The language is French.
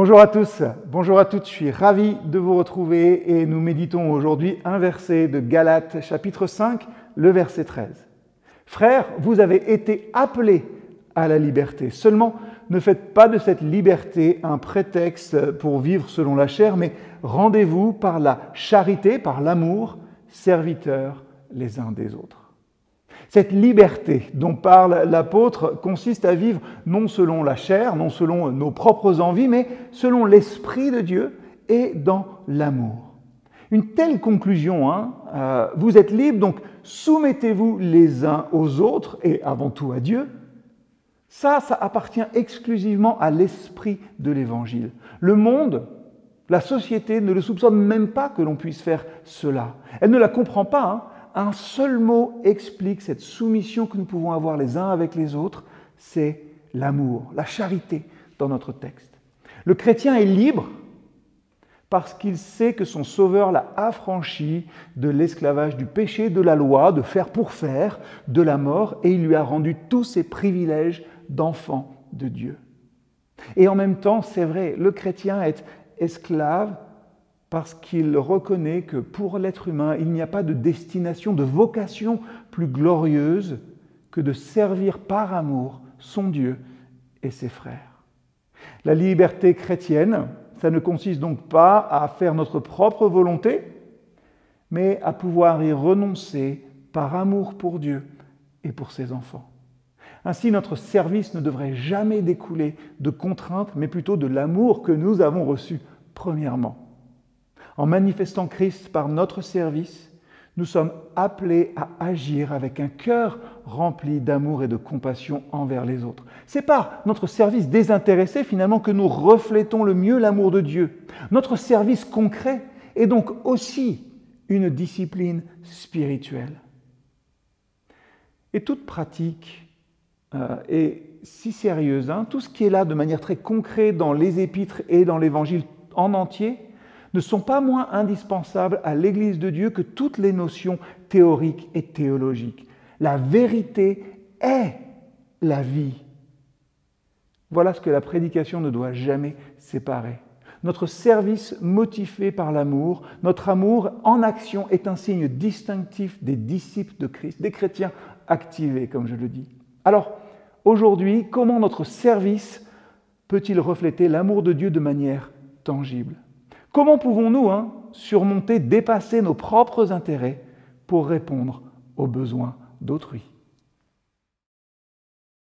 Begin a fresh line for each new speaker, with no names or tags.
Bonjour à tous, bonjour à toutes, je suis ravi de vous retrouver et nous méditons aujourd'hui un verset de Galates chapitre 5, le verset 13. Frères, vous avez été appelés à la liberté. Seulement, ne faites pas de cette liberté un prétexte pour vivre selon la chair, mais rendez-vous par la charité, par l'amour, serviteurs les uns des autres. Cette liberté dont parle l'apôtre consiste à vivre non selon la chair, non selon nos propres envies, mais selon l'Esprit de Dieu et dans l'amour. Une telle conclusion, hein, euh, vous êtes libre, donc soumettez-vous les uns aux autres et avant tout à Dieu. Ça, ça appartient exclusivement à l'esprit de l'Évangile. Le monde, la société ne le soupçonne même pas que l'on puisse faire cela. Elle ne la comprend pas. Hein un seul mot explique cette soumission que nous pouvons avoir les uns avec les autres, c'est l'amour, la charité dans notre texte. Le chrétien est libre parce qu'il sait que son Sauveur l'a affranchi de l'esclavage du péché, de la loi, de faire pour faire, de la mort, et il lui a rendu tous ses privilèges d'enfant de Dieu. Et en même temps, c'est vrai, le chrétien est esclave parce qu'il reconnaît que pour l'être humain, il n'y a pas de destination, de vocation plus glorieuse que de servir par amour son Dieu et ses frères. La liberté chrétienne, ça ne consiste donc pas à faire notre propre volonté, mais à pouvoir y renoncer par amour pour Dieu et pour ses enfants. Ainsi, notre service ne devrait jamais découler de contraintes, mais plutôt de l'amour que nous avons reçu premièrement. En manifestant Christ par notre service, nous sommes appelés à agir avec un cœur rempli d'amour et de compassion envers les autres. C'est par notre service désintéressé finalement que nous reflétons le mieux l'amour de Dieu. Notre service concret est donc aussi une discipline spirituelle. Et toute pratique euh, est si sérieuse, hein, tout ce qui est là de manière très concrète dans les épîtres et dans l'évangile en entier, ne sont pas moins indispensables à l'Église de Dieu que toutes les notions théoriques et théologiques. La vérité est la vie. Voilà ce que la prédication ne doit jamais séparer. Notre service motivé par l'amour, notre amour en action est un signe distinctif des disciples de Christ, des chrétiens activés, comme je le dis. Alors, aujourd'hui, comment notre service peut-il refléter l'amour de Dieu de manière tangible? Comment pouvons-nous hein, surmonter, dépasser nos propres intérêts pour répondre aux besoins d'autrui?